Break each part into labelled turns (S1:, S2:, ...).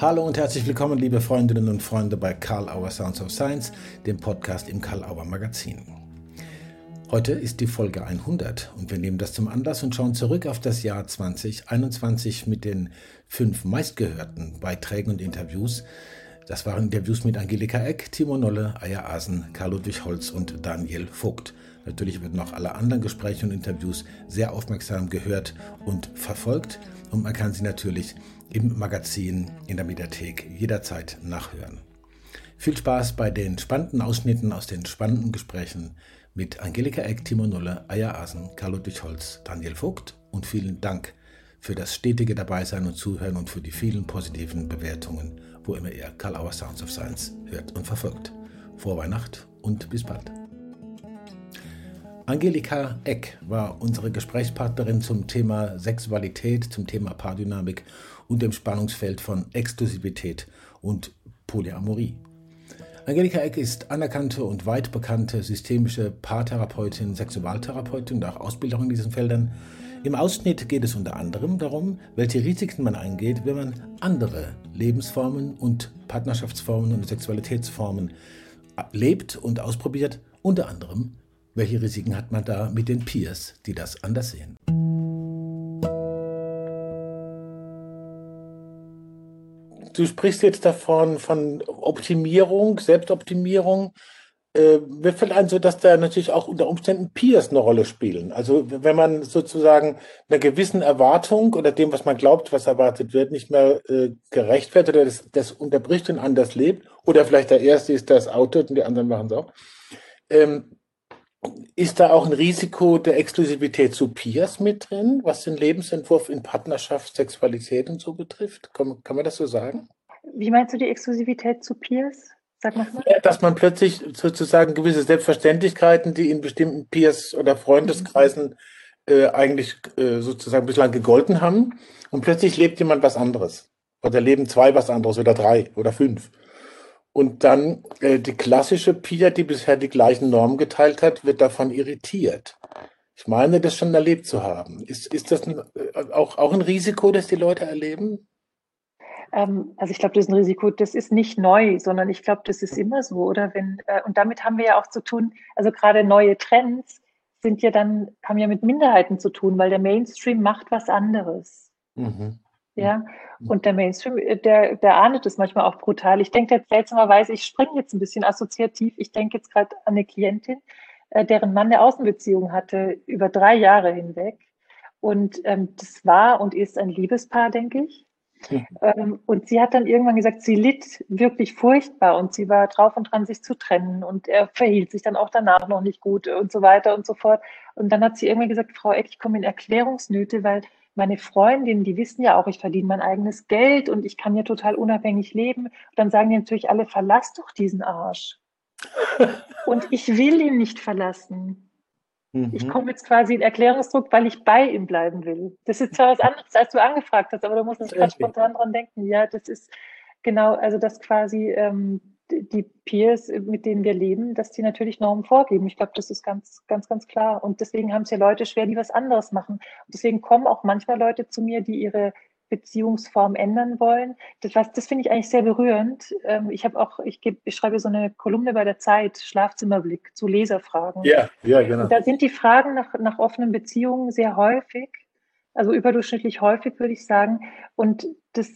S1: Hallo und herzlich willkommen, liebe Freundinnen und Freunde bei Karl Auer Sounds of Science, dem Podcast im Karl Auer Magazin. Heute ist die Folge 100 und wir nehmen das zum Anlass und schauen zurück auf das Jahr 2021 mit den fünf meistgehörten Beiträgen und Interviews. Das waren Interviews mit Angelika Eck, Timo Nolle, Aya Asen, Karl Ludwig Holz und Daniel Vogt. Natürlich werden auch alle anderen Gespräche und Interviews sehr aufmerksam gehört und verfolgt und man kann sie natürlich im Magazin in der Mediathek jederzeit nachhören. Viel Spaß bei den spannenden Ausschnitten aus den spannenden Gesprächen mit Angelika Eck, Timo Nulle, Aya Asen, Carlo Holz, Daniel Vogt und vielen Dank für das stetige Dabeisein und Zuhören und für die vielen positiven Bewertungen, wo immer ihr Karl Auer Sounds of Science hört und verfolgt. Vor Weihnacht und bis bald. Angelika Eck war unsere Gesprächspartnerin zum Thema Sexualität, zum Thema Paardynamik und dem Spannungsfeld von Exklusivität und Polyamorie. Angelika Eck ist anerkannte und weit bekannte systemische Paartherapeutin, Sexualtherapeutin und auch Ausbilderin in diesen Feldern. Im Ausschnitt geht es unter anderem darum, welche Risiken man eingeht, wenn man andere Lebensformen und Partnerschaftsformen und Sexualitätsformen lebt und ausprobiert, unter anderem welche Risiken hat man da mit den Peers, die das anders sehen? Du sprichst jetzt davon von Optimierung, Selbstoptimierung. Äh, mir fällt ein, so dass da natürlich auch unter Umständen Peers eine Rolle spielen. Also wenn man sozusagen einer gewissen Erwartung oder dem, was man glaubt, was erwartet wird, nicht mehr äh, gerecht wird oder das, das unterbricht und anders lebt, oder vielleicht der Erste ist, es outet und die anderen machen es auch, ähm, ist da auch ein Risiko der Exklusivität zu Peers mit drin, was den Lebensentwurf in Partnerschaft, Sexualität und so betrifft? Kann, kann man das so sagen?
S2: Wie meinst du die Exklusivität zu Peers?
S1: Sag mal. Ja, dass man plötzlich sozusagen gewisse Selbstverständlichkeiten, die in bestimmten Peers oder Freundeskreisen äh, eigentlich äh, sozusagen bislang gegolten haben, und plötzlich lebt jemand was anderes. Oder leben zwei was anderes oder drei oder fünf. Und dann äh, die klassische Pia, die bisher die gleichen Normen geteilt hat, wird davon irritiert. Ich meine, das schon erlebt zu haben. Ist, ist das ein, äh, auch, auch ein Risiko, das die Leute erleben?
S2: Ähm, also ich glaube, das ist ein Risiko, das ist nicht neu, sondern ich glaube, das ist immer so, oder? Wenn, äh, und damit haben wir ja auch zu tun, also gerade neue Trends sind ja dann, haben ja mit Minderheiten zu tun, weil der Mainstream macht was anderes. Mhm. Ja, mhm. und der Mainstream, äh, der, der ahndet es manchmal auch brutal. Ich denke jetzt seltsamerweise, ich springe jetzt ein bisschen assoziativ. Ich denke jetzt gerade an eine Klientin, äh, deren Mann eine Außenbeziehung hatte über drei Jahre hinweg. Und ähm, das war und ist ein Liebespaar, denke ich. Mhm. Ähm, und sie hat dann irgendwann gesagt, sie litt wirklich furchtbar und sie war drauf und dran, sich zu trennen. Und er verhielt sich dann auch danach noch nicht gut und so weiter und so fort. Und dann hat sie irgendwann gesagt, Frau Eck, ich komme in Erklärungsnöte, weil meine Freundinnen, die wissen ja auch, ich verdiene mein eigenes Geld und ich kann ja total unabhängig leben. Und dann sagen die natürlich alle, verlass doch diesen Arsch. und ich will ihn nicht verlassen. Mhm. Ich komme jetzt quasi in Erklärungsdruck, weil ich bei ihm bleiben will. Das ist zwar was anderes, als du angefragt hast, aber du musst ganz spontan dran denken. Ja, das ist genau, also das quasi ähm, die Peers, mit denen wir leben, dass die natürlich Normen vorgeben. Ich glaube, das ist ganz, ganz, ganz klar. Und deswegen haben es ja Leute schwer, die was anderes machen. Und deswegen kommen auch manchmal Leute zu mir, die ihre Beziehungsform ändern wollen. Das, das finde ich eigentlich sehr berührend. Ähm, ich habe auch, ich, geb, ich schreibe so eine Kolumne bei der Zeit, Schlafzimmerblick, zu Leserfragen.
S1: Ja, ja, genau.
S2: Und da sind die Fragen nach, nach offenen Beziehungen sehr häufig also überdurchschnittlich häufig, würde ich sagen. Und das,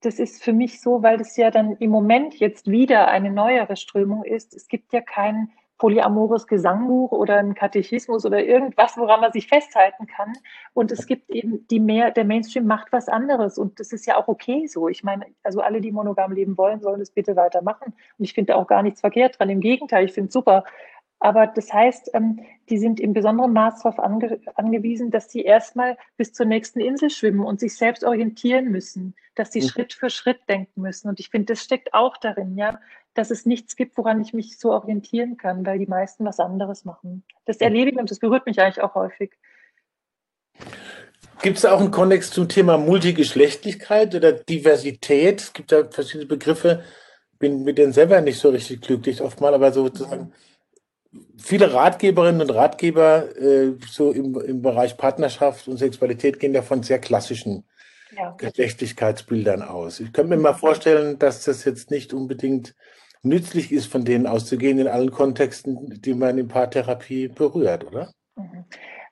S2: das ist für mich so, weil das ja dann im Moment jetzt wieder eine neuere Strömung ist. Es gibt ja kein polyamores Gesangbuch oder ein Katechismus oder irgendwas, woran man sich festhalten kann. Und es gibt eben die mehr, der Mainstream macht was anderes. Und das ist ja auch okay so. Ich meine, also alle, die monogam leben wollen, sollen das bitte weitermachen. Und ich finde auch gar nichts verkehrt dran. Im Gegenteil, ich finde es super. Aber das heißt, ähm, die sind im besonderen Maß darauf ange angewiesen, dass sie erstmal bis zur nächsten Insel schwimmen und sich selbst orientieren müssen, dass sie mhm. Schritt für Schritt denken müssen. Und ich finde, das steckt auch darin, ja, dass es nichts gibt, woran ich mich so orientieren kann, weil die meisten was anderes machen. Das erlebe ich und das berührt mich eigentlich auch häufig.
S1: Gibt es auch einen Kontext zum Thema Multigeschlechtlichkeit oder Diversität? Es gibt da verschiedene Begriffe, bin mit denen selber nicht so richtig glücklich oftmal, aber sozusagen. Mhm viele Ratgeberinnen und Ratgeber äh, so im, im Bereich Partnerschaft und Sexualität gehen ja von sehr klassischen ja. Geschlechtlichkeitsbildern aus. Ich könnte mir mal vorstellen, dass das jetzt nicht unbedingt nützlich ist, von denen auszugehen in allen Kontexten, die man in Paartherapie berührt, oder? Mhm.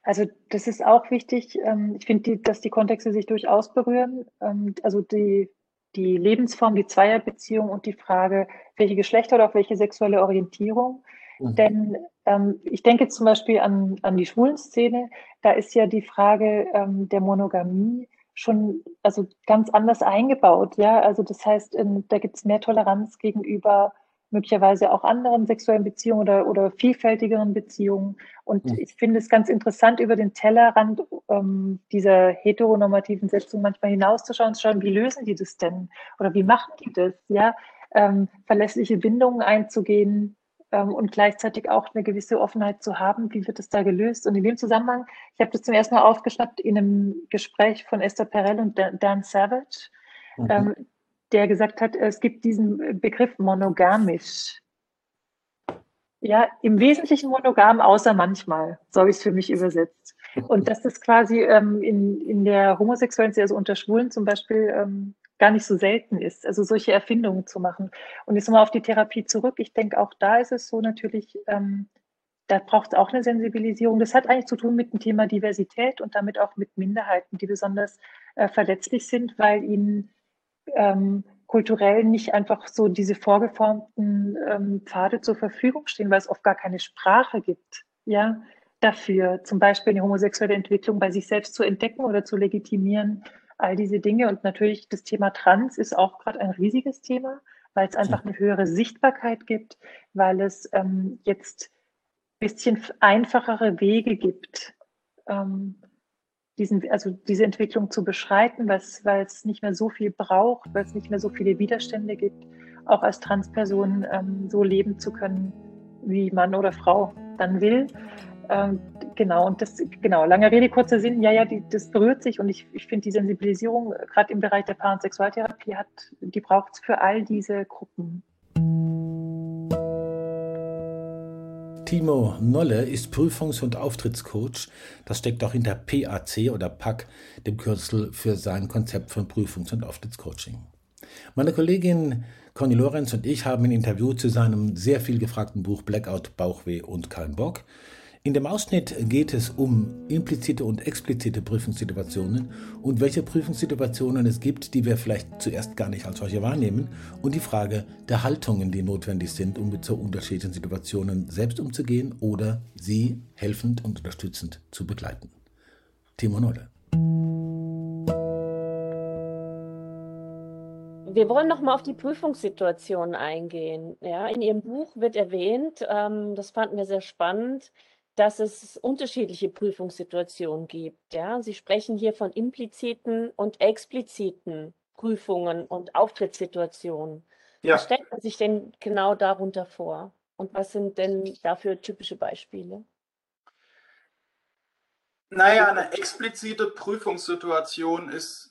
S2: Also das ist auch wichtig. Ähm, ich finde, dass die Kontexte sich durchaus berühren. Ähm, also die, die Lebensform, die Zweierbeziehung und die Frage, welche Geschlechter oder auch welche sexuelle Orientierung. Mhm. Denn ähm, ich denke zum Beispiel an, an die Schwulenszene. Da ist ja die Frage der Monogamie schon also ganz anders eingebaut. Ja, also das heißt, da gibt es mehr Toleranz gegenüber möglicherweise auch anderen sexuellen Beziehungen oder, oder vielfältigeren Beziehungen. Und mhm. ich finde es ganz interessant, über den Tellerrand ähm, dieser heteronormativen Setzung manchmal hinauszuschauen, zu schauen, wie lösen die das denn? Oder wie machen die das? Ja, ähm, verlässliche Bindungen einzugehen ähm, und gleichzeitig auch eine gewisse Offenheit zu haben. Wie wird das da gelöst? Und in dem Zusammenhang, ich habe das zum ersten Mal aufgeschnappt in einem Gespräch von Esther Perel und Dan Savage. Mhm. Ähm, der gesagt hat, es gibt diesen Begriff monogamisch. Ja, im Wesentlichen monogam, außer manchmal. So habe ich es für mich übersetzt. Und dass das quasi ähm, in, in der homosexuellen, also unter Schwulen zum Beispiel, ähm, gar nicht so selten ist, also solche Erfindungen zu machen. Und jetzt nochmal auf die Therapie zurück. Ich denke, auch da ist es so natürlich, ähm, da braucht es auch eine Sensibilisierung. Das hat eigentlich zu tun mit dem Thema Diversität und damit auch mit Minderheiten, die besonders äh, verletzlich sind, weil ihnen ähm, kulturell nicht einfach so diese vorgeformten ähm, Pfade zur Verfügung stehen, weil es oft gar keine Sprache gibt, ja, dafür, zum Beispiel eine homosexuelle Entwicklung bei sich selbst zu entdecken oder zu legitimieren, all diese Dinge. Und natürlich das Thema Trans ist auch gerade ein riesiges Thema, weil es einfach eine höhere Sichtbarkeit gibt, weil es ähm, jetzt ein bisschen einfachere Wege gibt, ähm, diesen, also diese Entwicklung zu beschreiten, weil es nicht mehr so viel braucht, weil es nicht mehr so viele Widerstände gibt, auch als Transperson ähm, so leben zu können, wie Mann oder Frau dann will. Ähm, genau, und das, genau, lange Rede, kurzer Sinn, ja, ja, die, das berührt sich und ich, ich finde die Sensibilisierung gerade im Bereich der Paar- und Sexualtherapie hat, die braucht es für all diese Gruppen.
S1: Timo Nolle ist Prüfungs- und Auftrittscoach. Das steckt auch hinter PAC oder PAC, dem Kürzel für sein Konzept von Prüfungs- und Auftrittscoaching. Meine Kollegin Conny Lorenz und ich haben ein Interview zu seinem sehr viel gefragten Buch Blackout, Bauchweh und kein Bock in dem Ausschnitt geht es um implizite und explizite Prüfungssituationen und welche Prüfungssituationen es gibt, die wir vielleicht zuerst gar nicht als solche wahrnehmen und die Frage der Haltungen, die notwendig sind, um mit so unterschiedlichen Situationen selbst umzugehen oder sie helfend und unterstützend zu begleiten. Timo Nolle.
S3: Wir wollen noch mal auf die Prüfungssituation eingehen. Ja, in Ihrem Buch wird erwähnt, ähm, das fanden wir sehr spannend, dass es unterschiedliche Prüfungssituationen gibt. Ja? Sie sprechen hier von impliziten und expliziten Prüfungen und Auftrittssituationen. Ja. Was stellt man sich denn genau darunter vor? Und was sind denn dafür typische Beispiele?
S4: Naja, eine explizite Prüfungssituation ist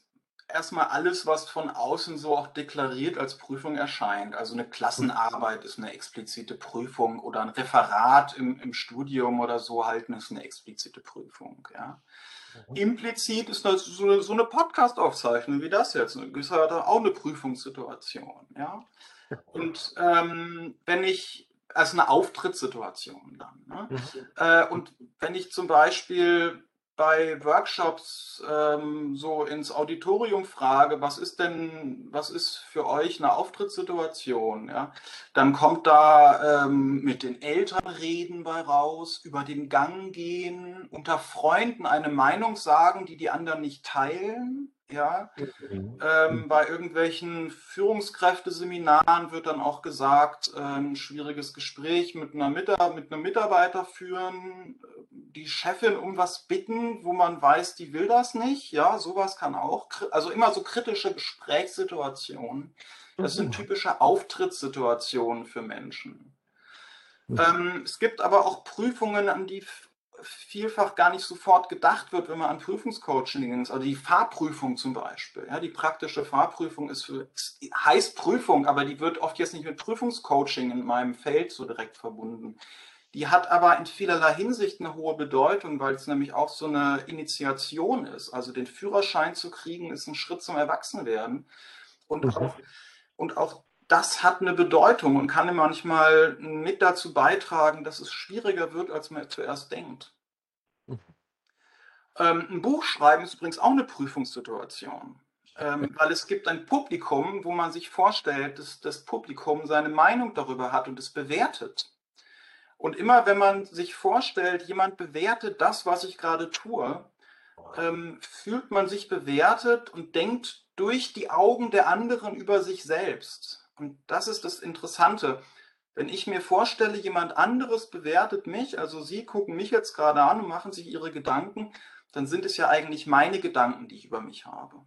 S4: erstmal alles, was von außen so auch deklariert als Prüfung erscheint. Also eine Klassenarbeit ist eine explizite Prüfung oder ein Referat im, im Studium oder so halten ist eine explizite Prüfung. Ja. Mhm. Implizit ist das so, so eine Podcast-Aufzeichnung wie das jetzt. Ist halt auch eine Prüfungssituation. Ja. Und ähm, wenn ich, also eine Auftrittssituation dann. Ne? Mhm. Äh, und wenn ich zum Beispiel bei Workshops ähm, so ins Auditorium frage, was ist denn, was ist für euch eine Auftrittssituation, ja, dann kommt da ähm, mit den Eltern reden bei raus, über den Gang gehen, unter Freunden eine Meinung sagen, die die anderen nicht teilen, ja, mhm. ähm, bei irgendwelchen Führungskräfteseminaren wird dann auch gesagt, äh, ein schwieriges Gespräch mit, einer mit einem Mitarbeiter führen, die Chefin um was bitten, wo man weiß, die will das nicht. Ja, sowas kann auch, also immer so kritische Gesprächssituationen. Das sind mhm. typische Auftrittssituationen für Menschen. Mhm. Ähm, es gibt aber auch Prüfungen, an die vielfach gar nicht sofort gedacht wird, wenn man an Prüfungscoaching denkt. Also die Fahrprüfung zum Beispiel. Ja, die praktische Fahrprüfung ist für, heißt Prüfung, aber die wird oft jetzt nicht mit Prüfungscoaching in meinem Feld so direkt verbunden. Die hat aber in vielerlei Hinsicht eine hohe Bedeutung, weil es nämlich auch so eine Initiation ist. Also den Führerschein zu kriegen, ist ein Schritt zum Erwachsenwerden. Und, mhm. auch, und auch das hat eine Bedeutung und kann manchmal mit dazu beitragen, dass es schwieriger wird, als man zuerst denkt. Mhm. Ähm, ein Buch schreiben ist übrigens auch eine Prüfungssituation, ähm, weil es gibt ein Publikum, wo man sich vorstellt, dass das Publikum seine Meinung darüber hat und es bewertet. Und immer wenn man sich vorstellt, jemand bewertet das, was ich gerade tue, ähm, fühlt man sich bewertet und denkt durch die Augen der anderen über sich selbst. Und das ist das Interessante. Wenn ich mir vorstelle, jemand anderes bewertet mich, also Sie gucken mich jetzt gerade an und machen sich Ihre Gedanken, dann sind es ja eigentlich meine Gedanken, die ich über mich habe.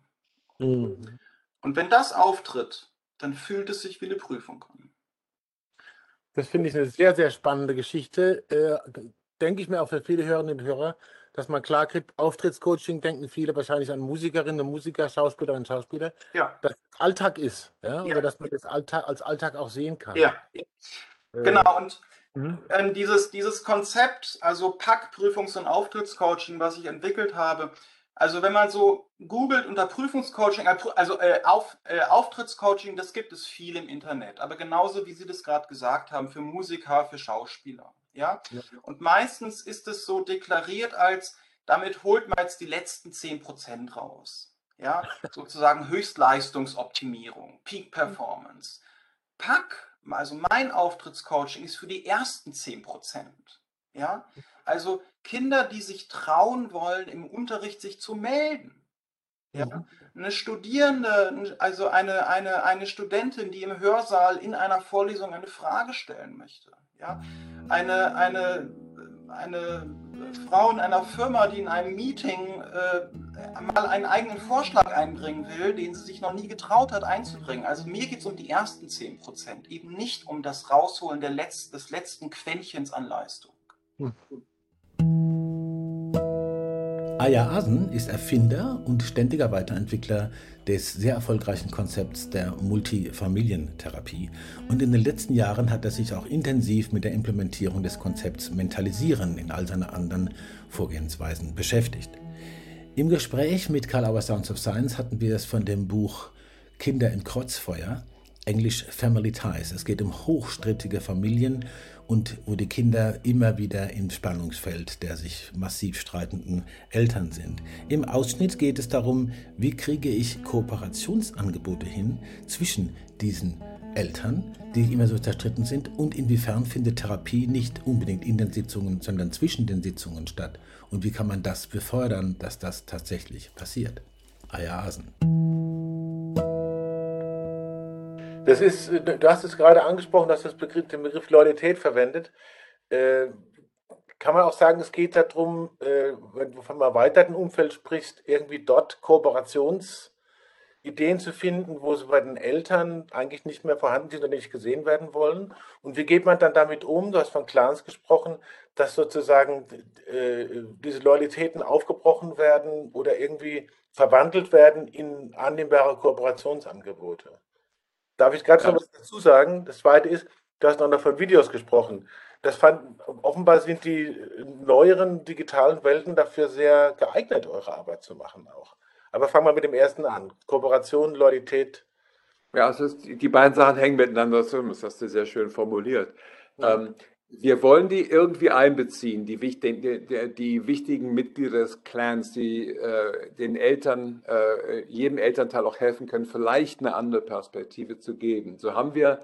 S4: Mhm. Und wenn das auftritt, dann fühlt es sich wie eine Prüfung an.
S1: Das finde ich eine sehr, sehr spannende Geschichte. Äh, denke ich mir auch für viele Hörerinnen und Hörer, dass man klar kriegt, Auftrittscoaching denken viele wahrscheinlich an Musikerinnen und Musiker, Schauspielerinnen und Schauspieler, ja. dass Alltag ist, ja? ja. oder dass man das Alltag, als Alltag auch sehen kann.
S4: Ja, äh, genau. Und mhm. ähm, dieses, dieses Konzept, also PAC, Prüfungs- und Auftrittscoaching, was ich entwickelt habe, also wenn man so googelt unter Prüfungscoaching, äh, also äh, auf, äh, Auftrittscoaching, das gibt es viel im Internet, aber genauso wie Sie das gerade gesagt haben, für Musiker, für Schauspieler. Ja? ja? Und meistens ist es so deklariert als, damit holt man jetzt die letzten 10% raus. Ja, sozusagen Höchstleistungsoptimierung, Peak Performance. PAC, also mein Auftrittscoaching, ist für die ersten 10%. Ja, also Kinder, die sich trauen wollen, im Unterricht sich zu melden. Ja? Mhm. Eine Studierende, also eine, eine, eine Studentin, die im Hörsaal in einer Vorlesung eine Frage stellen möchte. Ja? Eine, eine, eine Frau in einer Firma, die in einem Meeting äh, mal einen eigenen Vorschlag einbringen will, den sie sich noch nie getraut hat einzubringen. Also mir geht es um die ersten 10%, eben nicht um das Rausholen der Letz-, des letzten Quäntchens an Leistung. Hm.
S1: Aya Asen ist Erfinder und ständiger Weiterentwickler des sehr erfolgreichen Konzepts der Multifamilientherapie. Und in den letzten Jahren hat er sich auch intensiv mit der Implementierung des Konzepts Mentalisieren in all seinen anderen Vorgehensweisen beschäftigt. Im Gespräch mit Karl Auer Sounds of Science hatten wir es von dem Buch Kinder im Kreuzfeuer, Englisch Family Ties. Es geht um hochstrittige Familien und wo die Kinder immer wieder im Spannungsfeld der sich massiv streitenden Eltern sind. Im Ausschnitt geht es darum, wie kriege ich Kooperationsangebote hin zwischen diesen Eltern, die immer so zerstritten sind, und inwiefern findet Therapie nicht unbedingt in den Sitzungen, sondern zwischen den Sitzungen statt? Und wie kann man das befördern, dass das tatsächlich passiert? Aya Asen. Das ist, du hast es gerade angesprochen, dass das Begriff, den Begriff Loyalität verwendet. Äh, kann man auch sagen, es geht darum, äh, wenn du vom erweiterten Umfeld sprichst, irgendwie dort Kooperationsideen zu finden, wo sie bei den Eltern eigentlich nicht mehr vorhanden sind oder nicht gesehen werden wollen. Und wie geht man dann damit um? Du hast von Clans gesprochen, dass sozusagen äh, diese Loyalitäten aufgebrochen werden oder irgendwie verwandelt werden in annehmbare Kooperationsangebote. Darf ich gerade ja. noch was dazu sagen? Das zweite ist, du hast noch von Videos gesprochen. Das fand, offenbar sind die neueren digitalen Welten dafür sehr geeignet, eure Arbeit zu machen auch. Aber fangen wir mit dem ersten an. Kooperation, Loyalität.
S5: Ja, also die beiden Sachen hängen miteinander zusammen. Das hast du sehr schön formuliert. Ja. Ähm, wir wollen die irgendwie einbeziehen, die, die, die wichtigen Mitglieder des Clans, die äh, den Eltern, äh, jedem Elternteil auch helfen können, vielleicht eine andere Perspektive zu geben. So haben wir,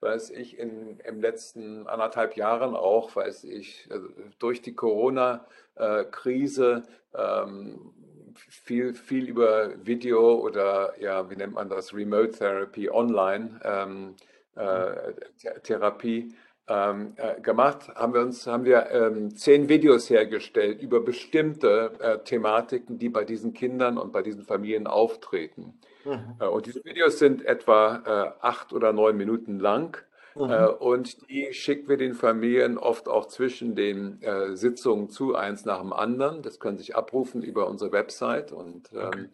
S5: weiß ich, in, im letzten anderthalb Jahren auch, weiß ich, also durch die Corona-Krise ähm, viel, viel über Video oder, ja, wie nennt man das, Remote Therapy, Online ähm, äh, Therapie ähm, äh, gemacht, haben wir uns haben wir ähm, zehn Videos hergestellt über bestimmte äh, Thematiken, die bei diesen Kindern und bei diesen Familien auftreten. Mhm. Äh, und diese Videos sind etwa äh, acht oder neun Minuten lang. Mhm. Äh, und die schicken wir den Familien oft auch zwischen den äh, Sitzungen zu, eins nach dem anderen. Das können sich abrufen über unsere Website und ähm, okay. Äh,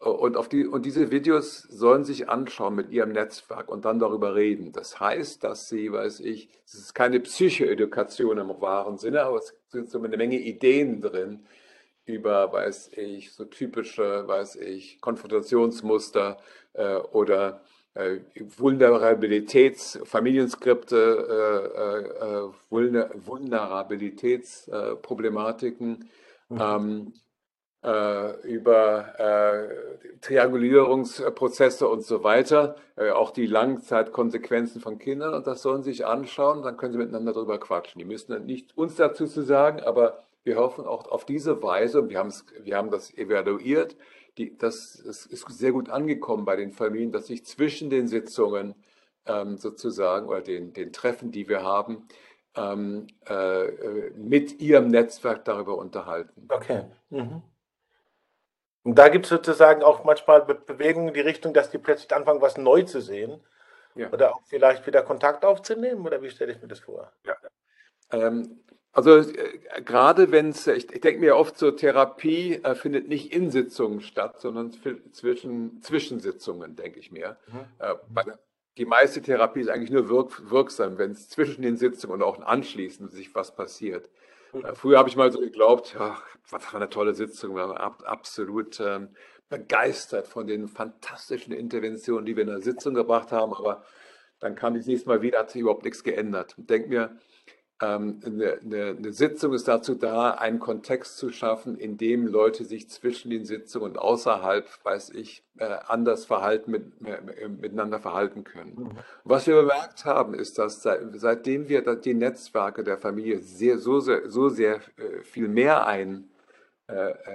S5: und, auf die, und diese Videos sollen sich anschauen mit ihrem Netzwerk und dann darüber reden. Das heißt, dass sie, weiß ich, es ist keine Psychoedukation im wahren Sinne, aber es sind so eine Menge Ideen drin über, weiß ich, so typische, weiß ich, Konfrontationsmuster äh, oder äh, Vulnerabilitäts-, Familienskripte, äh, äh, Vulner Vulnerabilitätsproblematiken. Mhm. Ähm, äh, über äh, Triangulierungsprozesse und so weiter, äh, auch die Langzeitkonsequenzen von Kindern und das sollen sie sich anschauen, dann können sie miteinander darüber quatschen. Die müssen nicht uns dazu zu sagen, aber wir hoffen auch auf diese Weise, und wir, wir haben das evaluiert, die, das, das ist sehr gut angekommen bei den Familien, dass sich zwischen den Sitzungen ähm, sozusagen oder den, den Treffen, die wir haben, ähm, äh, mit ihrem Netzwerk darüber unterhalten.
S1: Okay. Mhm. Und da gibt es sozusagen auch manchmal Bewegungen in die Richtung, dass die plötzlich anfangen, was neu zu sehen. Ja. Oder auch vielleicht wieder Kontakt aufzunehmen. Oder wie stelle ich mir das vor?
S5: Ja. Ähm, also äh, gerade wenn es, ich, ich denke mir oft so, Therapie äh, findet nicht in Sitzungen statt, sondern zwischen Zwischensitzungen, denke ich mir. Mhm. Äh, bei, die meiste Therapie ist eigentlich nur wirk, wirksam, wenn es zwischen den Sitzungen und auch anschließend sich was passiert. Äh, früher habe ich mal so geglaubt, ach, was für eine tolle Sitzung, wir waren ab, absolut ähm, begeistert von den fantastischen Interventionen, die wir in der Sitzung gebracht haben, aber dann kam ich das nächste Mal wieder, hat sich überhaupt nichts geändert. Und denke mir, ähm, eine, eine, eine, Sitzung ist dazu da, einen Kontext zu schaffen, in dem Leute sich zwischen den Sitzungen und außerhalb, weiß ich, äh, anders verhalten, mit, äh, miteinander verhalten können. Mhm. Was wir bemerkt haben, ist, dass seit, seitdem wir die Netzwerke der Familie sehr, so, sehr, so sehr äh, viel mehr ein,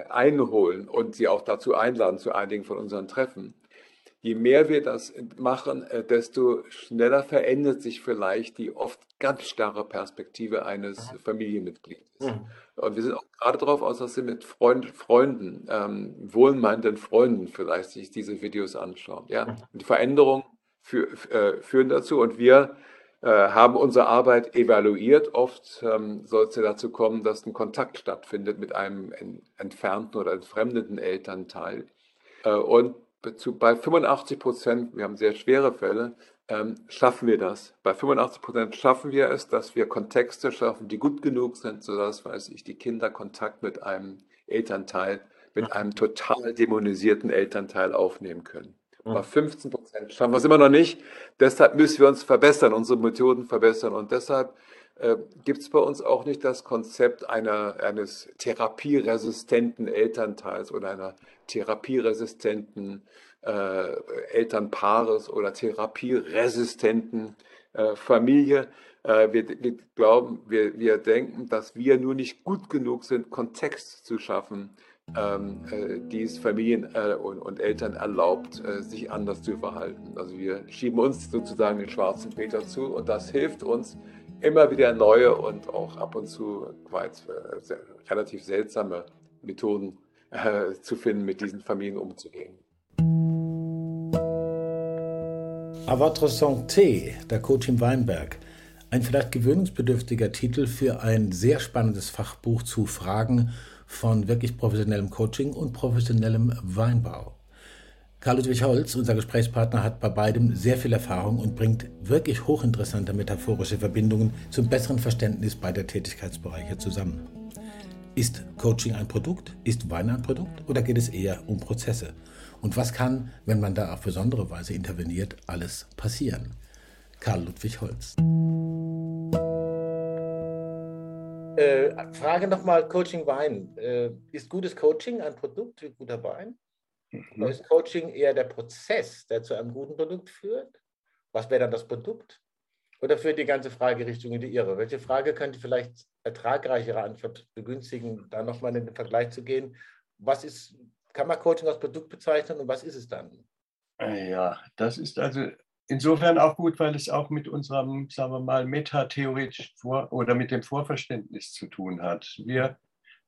S5: einholen und sie auch dazu einladen zu einigen von unseren Treffen, je mehr wir das machen, äh, desto schneller verändert sich vielleicht die oft ganz starre Perspektive eines. Familienmitglieds. Mhm. Und wir sind auch gerade darauf aus, dass Sie mit Freund, Freunden, ähm, wohlmeinenden Freunden vielleicht sich diese Videos anschauen. Ja? Mhm. Und die Veränderungen für, äh, führen dazu und wir äh, haben unsere Arbeit evaluiert. Oft ähm, soll es ja dazu kommen, dass ein Kontakt stattfindet mit einem entfernten oder entfremdeten Elternteil. Und zu, bei 85 Prozent, wir haben sehr schwere Fälle, ähm, schaffen wir das. Bei 85 Prozent schaffen wir es, dass wir Kontexte schaffen, die gut genug sind, sodass, weiß ich, die Kinder Kontakt mit einem Elternteil, mit einem total dämonisierten Elternteil aufnehmen können. Bei 15 Prozent schaffen wir es immer noch nicht. Deshalb müssen wir uns verbessern, unsere Methoden verbessern. Und deshalb äh, gibt es bei uns auch nicht das Konzept einer, eines therapieresistenten Elternteils oder einer therapieresistenten äh, Elternpaares oder therapieresistenten äh, Familie. Äh, wir, wir, glauben, wir, wir denken, dass wir nur nicht gut genug sind, Kontext zu schaffen, ähm, äh, die es Familien äh, und, und, Eltern erlaubt, äh, sich anders zu verhalten. Also wir schieben uns sozusagen den schwarzen Peter zu und das hilft uns, immer wieder neue und auch ab und zu quite, relativ seltsame Methoden äh, zu finden, mit diesen Familien umzugehen.
S1: A votre santé, der Coach im Weinberg. Ein vielleicht gewöhnungsbedürftiger Titel für ein sehr spannendes Fachbuch zu Fragen von wirklich professionellem Coaching und professionellem Weinbau. Karl-Ludwig Holz, unser Gesprächspartner, hat bei beidem sehr viel Erfahrung und bringt wirklich hochinteressante metaphorische Verbindungen zum besseren Verständnis beider Tätigkeitsbereiche zusammen. Ist Coaching ein Produkt? Ist Wein ein Produkt? Oder geht es eher um Prozesse? Und was kann, wenn man da auf besondere Weise interveniert, alles passieren? Karl Ludwig Holz. Äh, Frage nochmal, Coaching Wein. Äh, ist gutes Coaching ein Produkt wie guter Wein? Mhm. Oder ist Coaching eher der Prozess, der zu einem guten Produkt führt? Was wäre dann das Produkt? Oder führt die ganze Fragerichtung in die Irre? Welche Frage könnte vielleicht ertragreichere Antwort begünstigen, da nochmal in den Vergleich zu gehen? Was ist, kann man Coaching als Produkt bezeichnen und was ist es dann?
S6: Ja, das ist also insofern auch gut, weil es auch mit unserem, sagen wir mal, metatheoretischen Vor- oder mit dem Vorverständnis zu tun hat. Wir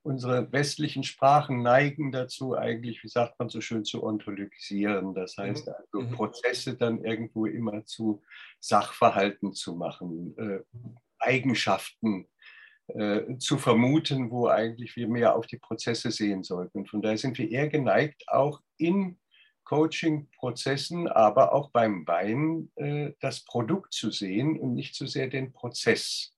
S6: unsere westlichen Sprachen neigen dazu, eigentlich, wie sagt man so schön, zu ontologisieren. Das heißt, mhm. also mhm. Prozesse dann irgendwo immer zu Sachverhalten zu machen, äh, Eigenschaften äh, zu vermuten, wo eigentlich wir mehr auf die Prozesse sehen sollten. Und von daher sind wir eher geneigt, auch in Coaching-Prozessen, aber auch beim Wein äh, das Produkt zu sehen und nicht so sehr den Prozess.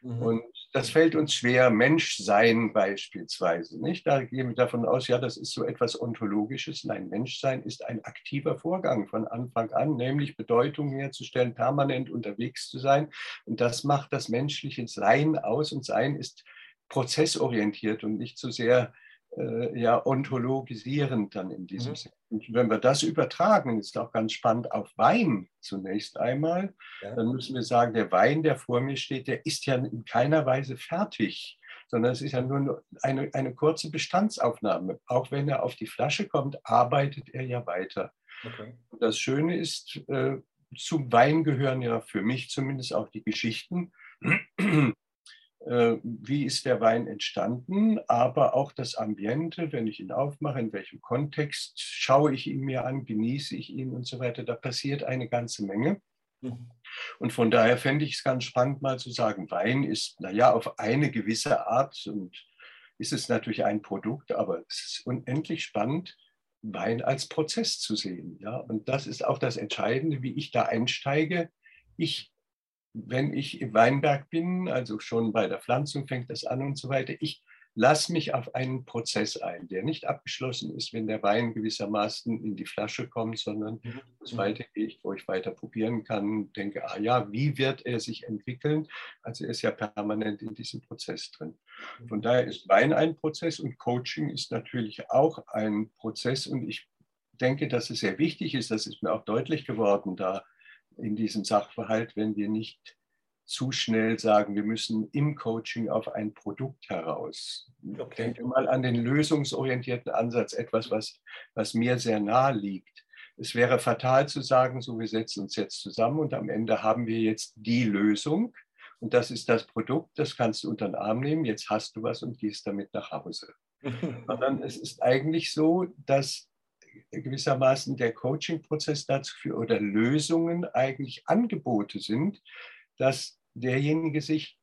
S6: Mhm. Und das fällt uns schwer, Menschsein beispielsweise. Nicht? Da gehen wir davon aus, ja, das ist so etwas Ontologisches. Nein, Menschsein ist ein aktiver Vorgang von Anfang an, nämlich Bedeutung herzustellen, permanent unterwegs zu sein. Und das macht das menschliche Sein aus. Und Sein ist prozessorientiert und nicht so sehr äh, ja ontologisierend dann in diesem mhm. Sinne. Und wenn wir das übertragen, ist auch ganz spannend auf Wein zunächst einmal, ja. dann müssen wir sagen, der Wein, der vor mir steht, der ist ja in keiner Weise fertig, sondern es ist ja nur eine, eine kurze Bestandsaufnahme. Auch wenn er auf die Flasche kommt, arbeitet er ja weiter. Okay. Das Schöne ist, äh, zum Wein gehören ja für mich zumindest auch die Geschichten wie ist der Wein entstanden, aber auch das Ambiente, wenn ich ihn aufmache, in welchem Kontext schaue ich ihn mir an, genieße ich ihn und so weiter. Da passiert eine ganze Menge. Mhm. Und von daher fände ich es ganz spannend, mal zu sagen, Wein ist, naja, auf eine gewisse Art und ist es natürlich ein Produkt, aber es ist unendlich spannend, Wein als Prozess zu sehen. Ja? Und das ist auch das Entscheidende, wie ich da einsteige. Ich wenn ich im Weinberg bin, also schon bei der Pflanzung fängt das an und so weiter, ich lasse mich auf einen Prozess ein, der nicht abgeschlossen ist, wenn der Wein gewissermaßen in die Flasche kommt, sondern mhm. es weitergeht, wo ich weiter probieren kann, denke, ah ja, wie wird er sich entwickeln? Also er ist ja permanent in diesem Prozess drin. Von mhm. daher ist Wein ein Prozess und Coaching ist natürlich auch ein Prozess und ich denke, dass es sehr wichtig ist, das ist mir auch deutlich geworden, da in diesem Sachverhalt, wenn wir nicht zu schnell sagen, wir müssen im Coaching auf ein Produkt heraus. Okay. Denke mal an den lösungsorientierten Ansatz, etwas, was, was mir sehr nahe liegt. Es wäre fatal zu sagen, so wir setzen uns jetzt zusammen und am Ende haben wir jetzt die Lösung und das ist das Produkt, das kannst du unter den Arm nehmen, jetzt hast du was und gehst damit nach Hause. Sondern es ist eigentlich so, dass gewissermaßen der Coaching-Prozess dazu führt oder Lösungen eigentlich Angebote sind, dass derjenige sich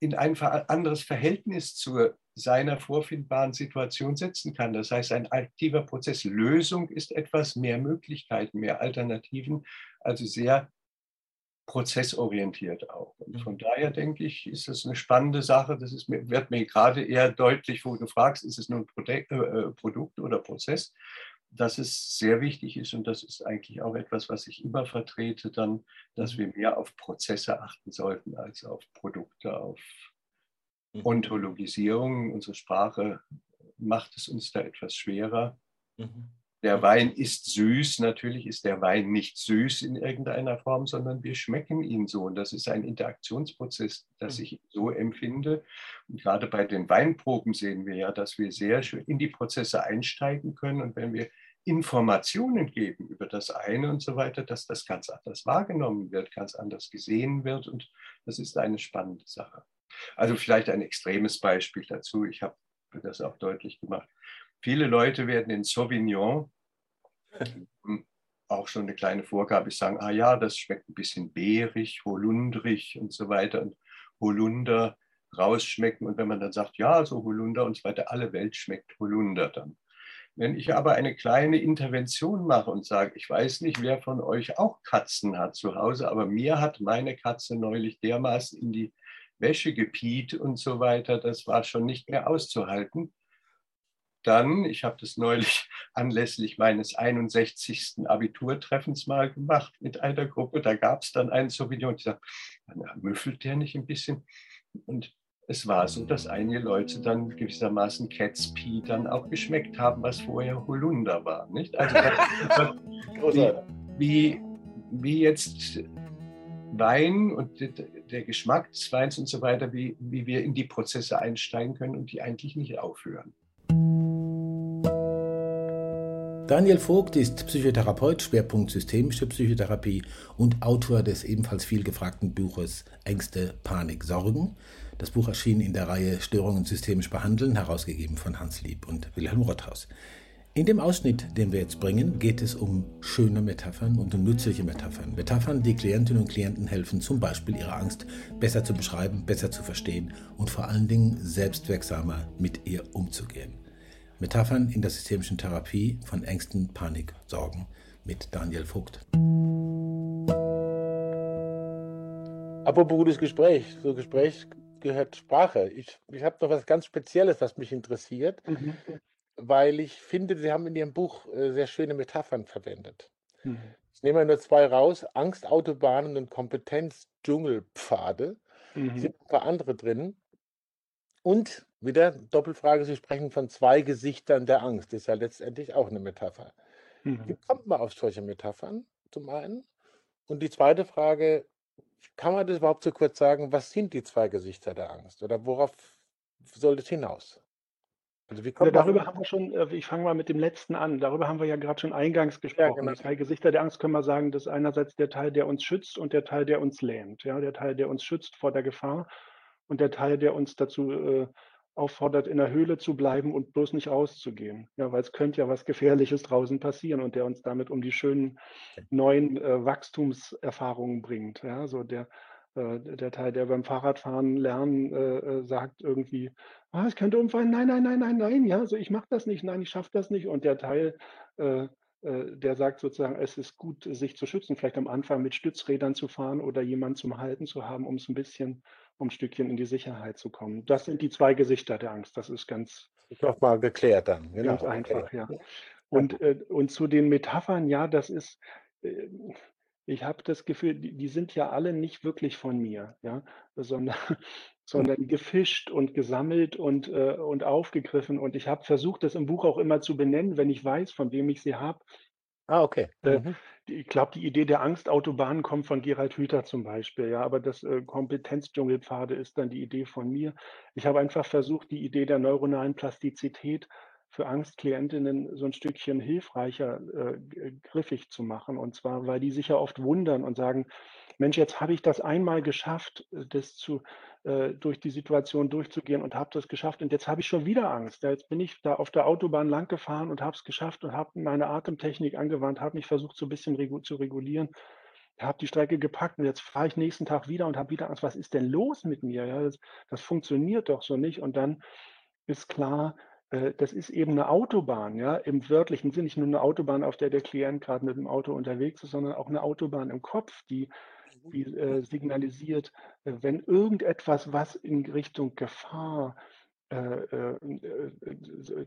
S6: in ein anderes Verhältnis zu seiner vorfindbaren Situation setzen kann. Das heißt, ein aktiver Prozess. Lösung ist etwas mehr Möglichkeiten, mehr Alternativen, also sehr prozessorientiert auch. Und mhm. von daher denke ich, ist das eine spannende Sache. Das ist, wird mir gerade eher deutlich, wo du fragst, ist es nun ein äh, äh, Produkt oder Prozess, dass es sehr wichtig ist und das ist eigentlich auch etwas, was ich immer vertrete, dann, dass mhm. wir mehr auf Prozesse achten sollten als auf Produkte, auf mhm. Ontologisierung. Unsere Sprache macht es uns da etwas schwerer. Mhm. Der Wein ist süß. Natürlich ist der Wein nicht süß in irgendeiner Form, sondern wir schmecken ihn so. Und das ist ein Interaktionsprozess, das mhm. ich so empfinde. Und gerade bei den Weinproben sehen wir ja, dass wir sehr schön in die Prozesse einsteigen können. Und wenn wir Informationen geben über das eine und so weiter, dass das ganz anders wahrgenommen wird, ganz anders gesehen wird. Und das ist eine spannende Sache. Also vielleicht ein extremes Beispiel dazu. Ich habe das auch deutlich gemacht. Viele Leute werden in Sauvignon auch schon eine kleine Vorgabe sagen, ah ja, das schmeckt ein bisschen beerig, holundrig und so weiter und Holunder rausschmecken. Und wenn man dann sagt, ja, so Holunder und so weiter, alle Welt schmeckt Holunder dann. Wenn ich aber eine kleine Intervention mache und sage, ich weiß nicht, wer von euch auch Katzen hat zu Hause, aber mir hat meine Katze neulich dermaßen in die Wäsche gepiet und so weiter, das war schon nicht mehr auszuhalten dann, ich habe das neulich anlässlich meines 61. Abiturtreffens mal gemacht mit einer Gruppe, da gab es dann einen Sauvignon, die sagte, müffelt der nicht ein bisschen? Und es war so, dass einige Leute dann gewissermaßen Cat's Pea dann auch geschmeckt haben, was vorher Holunder war. Nicht? Also wie, wie, wie jetzt Wein und der Geschmack des Weins und so weiter, wie, wie wir in die Prozesse einsteigen können und die eigentlich nicht aufhören.
S1: Daniel Vogt ist Psychotherapeut, Schwerpunkt Systemische Psychotherapie und Autor des ebenfalls viel gefragten Buches Ängste, Panik, Sorgen. Das Buch erschien in der Reihe Störungen systemisch behandeln, herausgegeben von Hans Lieb und Wilhelm Rothaus. In dem Ausschnitt, den wir jetzt bringen, geht es um schöne Metaphern und um nützliche Metaphern. Metaphern, die Klientinnen und Klienten helfen, zum Beispiel ihre Angst besser zu beschreiben, besser zu verstehen und vor allen Dingen selbstwirksamer mit ihr umzugehen. Metaphern in der systemischen Therapie von Ängsten, Panik, Sorgen mit Daniel Vogt.
S7: Apropos gutes Gespräch, so Gespräch gehört Sprache. Ich, ich habe noch was ganz Spezielles, was mich interessiert. Mhm weil ich finde, Sie haben in Ihrem Buch äh, sehr schöne Metaphern verwendet. Mhm. Ich nehme nur zwei raus: Angstautobahnen und Kompetenz-Dschungelpfade. Mhm. Sind ein paar andere drin. Und wieder Doppelfrage: Sie sprechen von zwei Gesichtern der Angst. Das ist ja letztendlich auch eine Metapher. Mhm. Wie kommt man auf solche Metaphern? Zum einen. Und die zweite Frage: Kann man das überhaupt so kurz sagen? Was sind die zwei Gesichter der Angst? Oder worauf soll das hinaus?
S8: Also wie kommt ja, darüber haben wir schon, äh, ich fange mal mit dem letzten an, darüber haben wir ja gerade schon eingangs gesprochen. Ja, genau. Die zwei Gesichter der Angst können wir sagen, das ist einerseits der Teil, der uns schützt und der Teil, der uns lähmt. Ja, der Teil, der uns schützt vor der Gefahr und der Teil, der uns dazu äh, auffordert, in der Höhle zu bleiben und bloß nicht rauszugehen. Ja, weil es könnte ja was Gefährliches draußen passieren und der uns damit um die schönen neuen äh, Wachstumserfahrungen bringt. Ja, so der, äh, der Teil, der beim Fahrradfahren lernen äh, äh, sagt irgendwie, ah, ich könnte umfallen, nein, nein, nein, nein, nein, ja, so ich mache das nicht, nein, ich schaffe das nicht. Und der Teil, äh, der sagt sozusagen, es ist gut, sich zu schützen, vielleicht am Anfang mit Stützrädern zu fahren oder jemanden zum Halten zu haben, um es ein bisschen, um ein Stückchen in die Sicherheit zu kommen. Das sind die zwei Gesichter der Angst. Das ist ganz
S7: nochmal geklärt dann.
S8: Genau, ganz einfach, okay. ja. Und, äh, und zu den Metaphern, ja, das ist, ich habe das Gefühl, die, die sind ja alle nicht wirklich von mir, ja, sondern, sondern gefischt und gesammelt und, äh, und aufgegriffen. Und ich habe versucht, das im Buch auch immer zu benennen, wenn ich weiß, von wem ich sie habe.
S7: Ah, okay. Äh,
S8: mhm. ich glaube, die Idee der Angstautobahn kommt von Gerald Hüther zum Beispiel, ja, aber das äh, Kompetenzdschungelpfade ist dann die Idee von mir. Ich habe einfach versucht, die Idee der neuronalen Plastizität für Angstklientinnen so ein Stückchen hilfreicher äh, griffig zu machen. Und zwar, weil die sich ja oft wundern und sagen, Mensch, jetzt habe ich das einmal geschafft, äh, das zu, äh, durch die Situation durchzugehen und habe das geschafft und jetzt habe ich schon wieder Angst. Jetzt bin ich da auf der Autobahn lang gefahren und habe es geschafft und habe meine Atemtechnik angewandt, habe mich versucht, so ein bisschen regu zu regulieren habe die Strecke gepackt und jetzt fahre ich nächsten Tag wieder und habe wieder Angst. Was ist denn los mit mir? Ja, das, das funktioniert doch so nicht. Und dann ist klar, äh, das ist eben eine Autobahn, ja, im wörtlichen Sinne, nicht nur eine Autobahn, auf der der Klient gerade mit dem Auto unterwegs ist, sondern auch eine Autobahn im Kopf, die, signalisiert, äh, wenn irgendetwas, was in Richtung Gefahr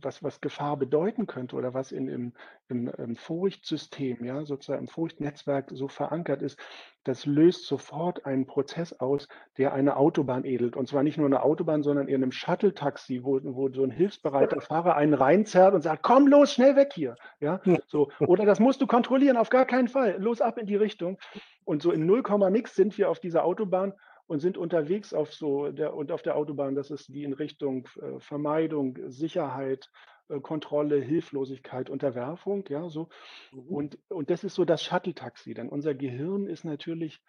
S8: was, was Gefahr bedeuten könnte oder was in, im, im, im Furchtsystem, ja, sozusagen im Furchtnetzwerk so verankert ist, das löst sofort einen Prozess aus, der eine Autobahn edelt. Und zwar nicht nur eine Autobahn, sondern in einem Shuttle-Taxi, wo, wo so ein hilfsbereiter Fahrer einen reinzerrt und sagt, komm los, schnell weg hier. Ja, so. Oder das musst du kontrollieren, auf gar keinen Fall. Los ab in die Richtung. Und so in 0, nix sind wir auf dieser Autobahn und sind unterwegs auf so der und auf der Autobahn, das ist die in Richtung äh, Vermeidung, Sicherheit, äh, Kontrolle, Hilflosigkeit, Unterwerfung, ja, so. Mhm. Und, und das ist so das Shuttle-Taxi. Denn unser Gehirn ist natürlich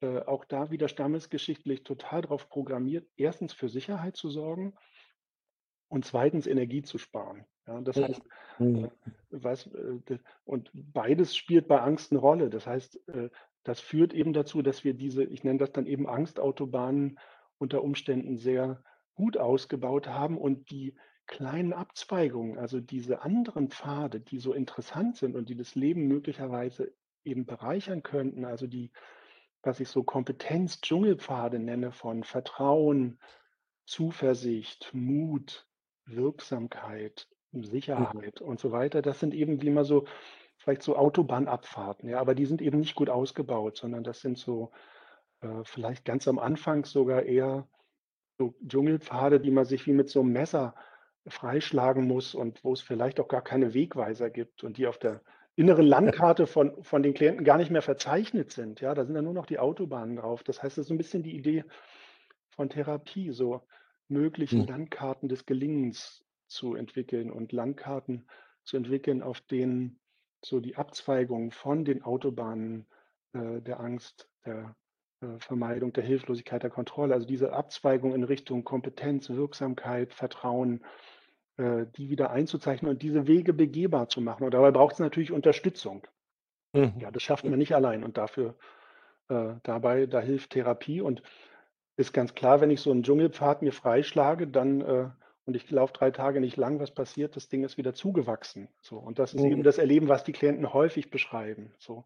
S8: äh, auch da wieder stammesgeschichtlich total darauf programmiert, erstens für Sicherheit zu sorgen und zweitens Energie zu sparen. Ja, das heißt, mhm. äh, was, äh, und beides spielt bei Angst eine Rolle. Das heißt, äh, das führt eben dazu, dass wir diese, ich nenne das dann eben Angstautobahnen unter Umständen sehr gut ausgebaut haben und die kleinen Abzweigungen, also diese anderen Pfade, die so interessant sind und die das Leben möglicherweise eben bereichern könnten, also die, was ich so Kompetenz-Dschungelpfade nenne von Vertrauen, Zuversicht, Mut, Wirksamkeit, Sicherheit und so weiter, das sind eben wie man so vielleicht so Autobahnabfahrten, ja, aber die sind eben nicht gut ausgebaut, sondern das sind so äh, vielleicht ganz am Anfang sogar eher so Dschungelpfade, die man sich wie mit so einem Messer freischlagen muss und wo es vielleicht auch gar keine Wegweiser gibt und die auf der inneren Landkarte von, von den Klienten gar nicht mehr verzeichnet sind. Ja, da sind dann nur noch die Autobahnen drauf. Das heißt, das ist so ein bisschen die Idee von Therapie, so möglichen hm. Landkarten des Gelingens zu entwickeln und Landkarten zu entwickeln, auf denen so die Abzweigung von den Autobahnen äh, der Angst, der äh, Vermeidung, der Hilflosigkeit, der Kontrolle, also diese Abzweigung in Richtung Kompetenz, Wirksamkeit, Vertrauen, äh, die wieder einzuzeichnen und diese Wege begehbar zu machen. Und dabei braucht es natürlich Unterstützung. Mhm. Ja, das schafft man nicht allein und dafür äh, dabei, da hilft Therapie und ist ganz klar, wenn ich so einen Dschungelpfad mir freischlage, dann äh, und ich laufe drei Tage nicht lang, was passiert? Das Ding ist wieder zugewachsen. So und das ist mhm. eben das Erleben, was die Klienten häufig beschreiben. So,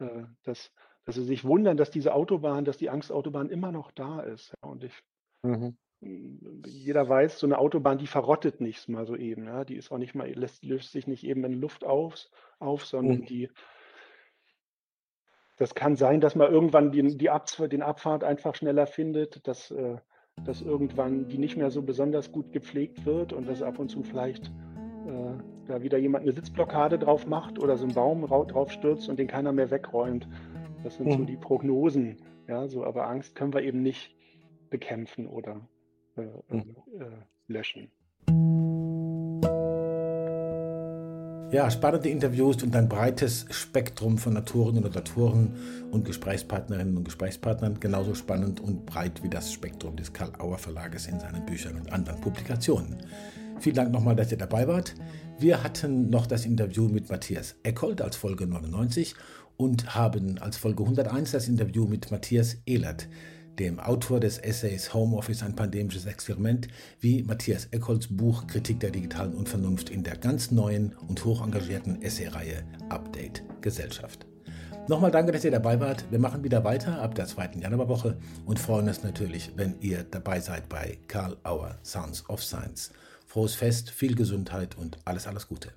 S8: äh, dass, dass sie sich wundern, dass diese Autobahn, dass die Angstautobahn immer noch da ist. Ja, und ich mhm jeder weiß, so eine Autobahn, die verrottet nichts mal so eben. Ja? Die ist auch nicht mal, lässt, löst sich nicht eben in Luft auf, auf sondern mhm. die, das kann sein, dass man irgendwann die, die Abfahrt, den Abfahrt einfach schneller findet, dass, äh, dass irgendwann die nicht mehr so besonders gut gepflegt wird und dass ab und zu vielleicht äh, da wieder jemand eine Sitzblockade drauf macht oder so ein Baum drauf stürzt und den keiner mehr wegräumt. Das sind mhm. so die Prognosen. Ja, so, aber Angst können wir eben nicht bekämpfen oder äh, äh, mhm. äh, löschen.
S1: Ja, spannende Interviews und ein breites Spektrum von Autoren und Autoren und Gesprächspartnerinnen und Gesprächspartnern. Genauso spannend und breit wie das Spektrum des Karl Auer Verlages in seinen Büchern und anderen Publikationen. Vielen Dank nochmal, dass ihr dabei wart. Wir hatten noch das Interview mit Matthias Eckold als Folge 99 und haben als Folge 101 das Interview mit Matthias Ehlert dem Autor des Essays Homeoffice ein pandemisches Experiment, wie Matthias Eckholz Buch Kritik der digitalen Unvernunft in der ganz neuen und hoch engagierten Essayreihe Update Gesellschaft. Nochmal danke, dass ihr dabei wart. Wir machen wieder weiter ab der zweiten Januarwoche und freuen uns natürlich, wenn ihr dabei seid bei Karl Auer Sounds of Science. Frohes Fest, viel Gesundheit und alles, alles Gute.